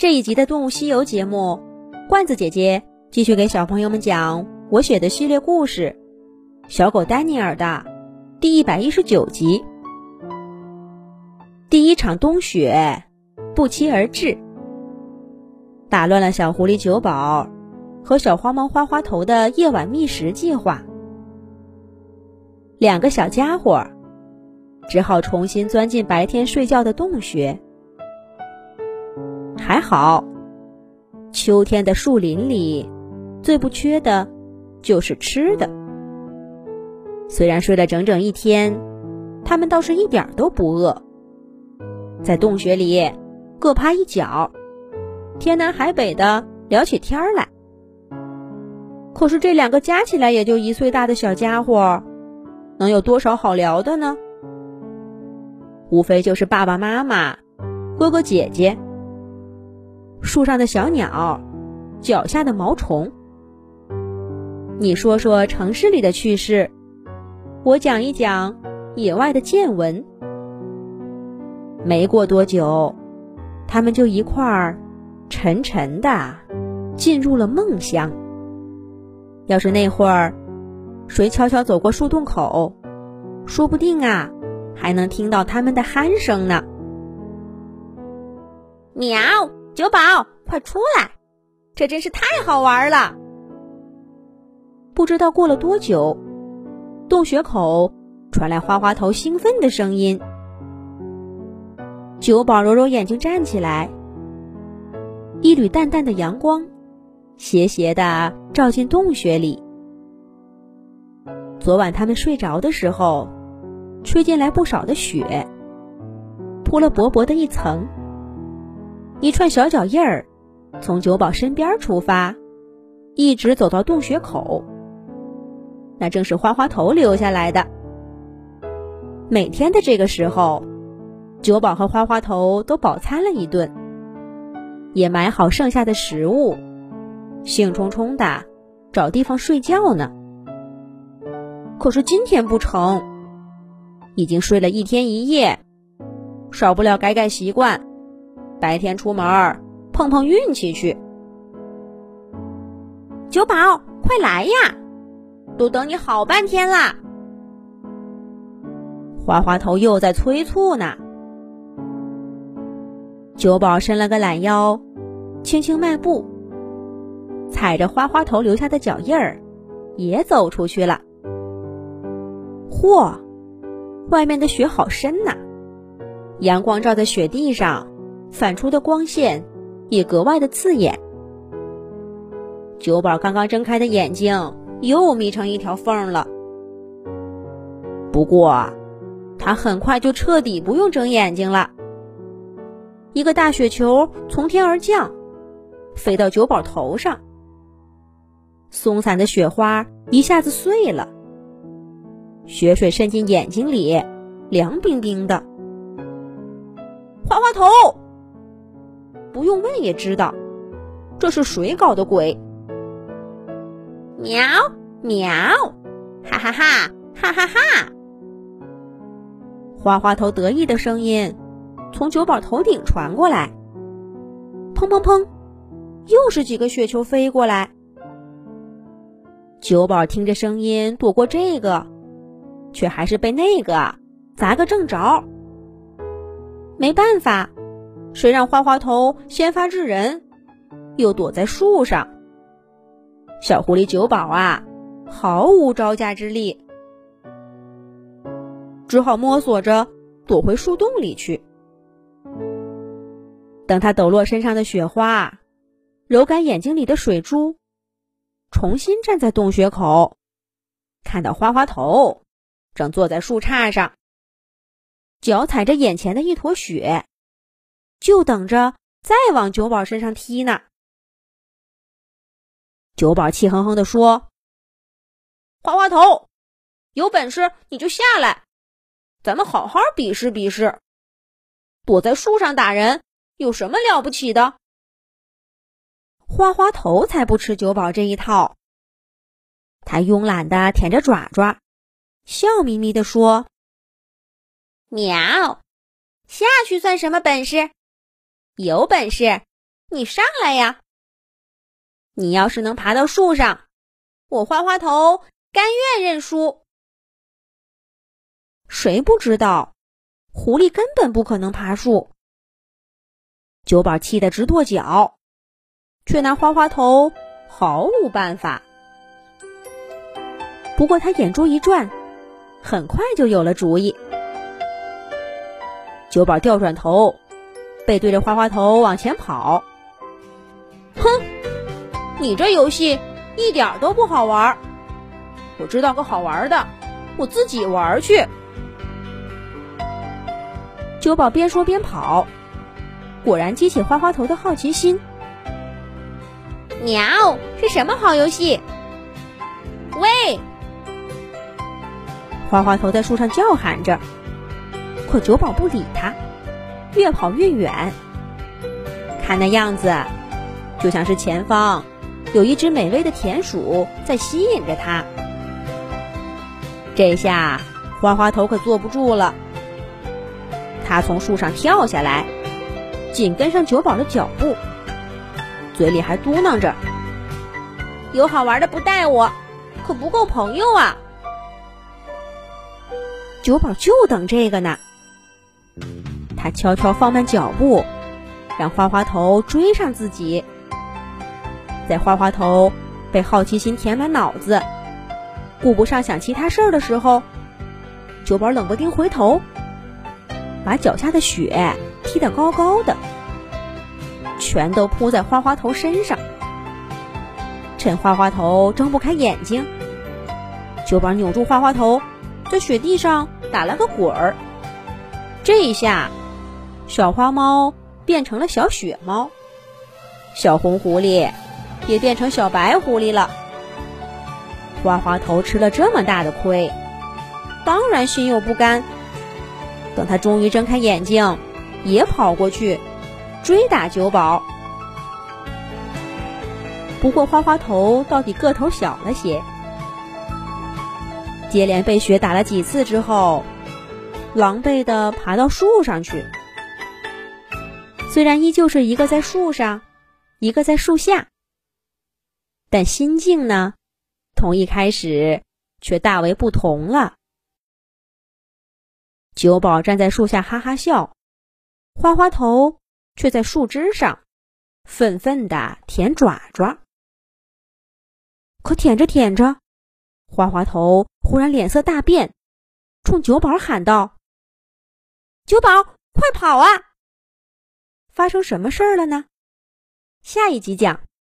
这一集的《动物西游》节目，罐子姐姐继续给小朋友们讲我写的系列故事《小狗丹尼尔》的第一百一十九集。第一场冬雪不期而至，打乱了小狐狸九宝和小花猫花花头的夜晚觅食计划。两个小家伙只好重新钻进白天睡觉的洞穴。还好，秋天的树林里最不缺的，就是吃的。虽然睡了整整一天，他们倒是一点都不饿。在洞穴里各趴一角，天南海北的聊起天来。可是这两个加起来也就一岁大的小家伙，能有多少好聊的呢？无非就是爸爸妈妈、哥哥姐姐。树上的小鸟，脚下的毛虫。你说说城市里的趣事，我讲一讲野外的见闻。没过多久，他们就一块儿沉沉的进入了梦乡。要是那会儿谁悄悄走过树洞口，说不定啊，还能听到他们的鼾声呢。喵。九宝，快出来！这真是太好玩了。不知道过了多久，洞穴口传来花花头兴奋的声音。九宝揉揉眼睛站起来，一缕淡淡的阳光斜斜的照进洞穴里。昨晚他们睡着的时候，吹进来不少的雪，铺了薄薄的一层。一串小脚印儿，从九宝身边出发，一直走到洞穴口。那正是花花头留下来的。每天的这个时候，九宝和花花头都饱餐了一顿，也买好剩下的食物，兴冲冲的找地方睡觉呢。可是今天不成，已经睡了一天一夜，少不了改改习惯。白天出门碰碰运气去。九宝，快来呀！都等你好半天啦。花花头又在催促呢。九宝伸了个懒腰，轻轻迈步，踩着花花头留下的脚印儿，也走出去了。嚯，外面的雪好深呐！阳光照在雪地上。反出的光线也格外的刺眼。九宝刚刚睁开的眼睛又眯成一条缝了。不过，他很快就彻底不用睁眼睛了。一个大雪球从天而降，飞到九宝头上，松散的雪花一下子碎了，雪水渗进眼睛里，凉冰冰的。花花头。不用问也知道，这是谁搞的鬼？喵喵，哈哈哈，哈哈哈！花花头得意的声音从九宝头顶传过来。砰砰砰，又是几个雪球飞过来。九宝听着声音躲过这个，却还是被那个砸个正着。没办法。谁让花花头先发制人，又躲在树上？小狐狸九宝啊，毫无招架之力，只好摸索着躲回树洞里去。等他抖落身上的雪花，揉干眼睛里的水珠，重新站在洞穴口，看到花花头正坐在树杈上，脚踩着眼前的一坨雪。就等着再往九宝身上踢呢。九宝气哼哼地说：“花花头，有本事你就下来，咱们好好比试比试。躲在树上打人有什么了不起的？”花花头才不吃九宝这一套。他慵懒的舔着爪爪，笑眯眯地说：“喵，下去算什么本事？”有本事你上来呀！你要是能爬到树上，我花花头甘愿认输。谁不知道，狐狸根本不可能爬树。九宝气得直跺脚，却拿花花头毫无办法。不过他眼珠一转，很快就有了主意。九宝调转头，背对着花花头往前跑。哼，你这游戏一点都不好玩。我知道个好玩的，我自己玩去。九宝边说边跑，果然激起花花头的好奇心。鸟是什么好游戏？喂！花花头在树上叫喊着，可九宝不理他，越跑越远。看那样子，就像是前方有一只美味的田鼠在吸引着他。这下花花头可坐不住了，他从树上跳下来，紧跟上九宝的脚步，嘴里还嘟囔着：“有好玩的不带我，可不够朋友啊！”九宝就等这个呢。他悄悄放慢脚步，让花花头追上自己。在花花头被好奇心填满脑子，顾不上想其他事儿的时候，酒保冷不丁回头，把脚下的雪踢得高高的，全都扑在花花头身上。趁花花头睁不开眼睛，酒保扭住花花头。在雪地上打了个滚儿，这一下，小花猫变成了小雪猫，小红狐狸也变成小白狐狸了。花花头吃了这么大的亏，当然心有不甘。等他终于睁开眼睛，也跑过去追打九宝。不过花花头到底个头小了些。接连被雪打了几次之后，狼狈的爬到树上去。虽然依旧是一个在树上，一个在树下，但心境呢，同一开始却大为不同了。九宝站在树下哈哈笑，花花头却在树枝上愤愤的舔爪爪。可舔着舔着，花花头。忽然脸色大变，冲九宝喊道：“九宝，快跑啊！发生什么事儿了呢？”下一集讲。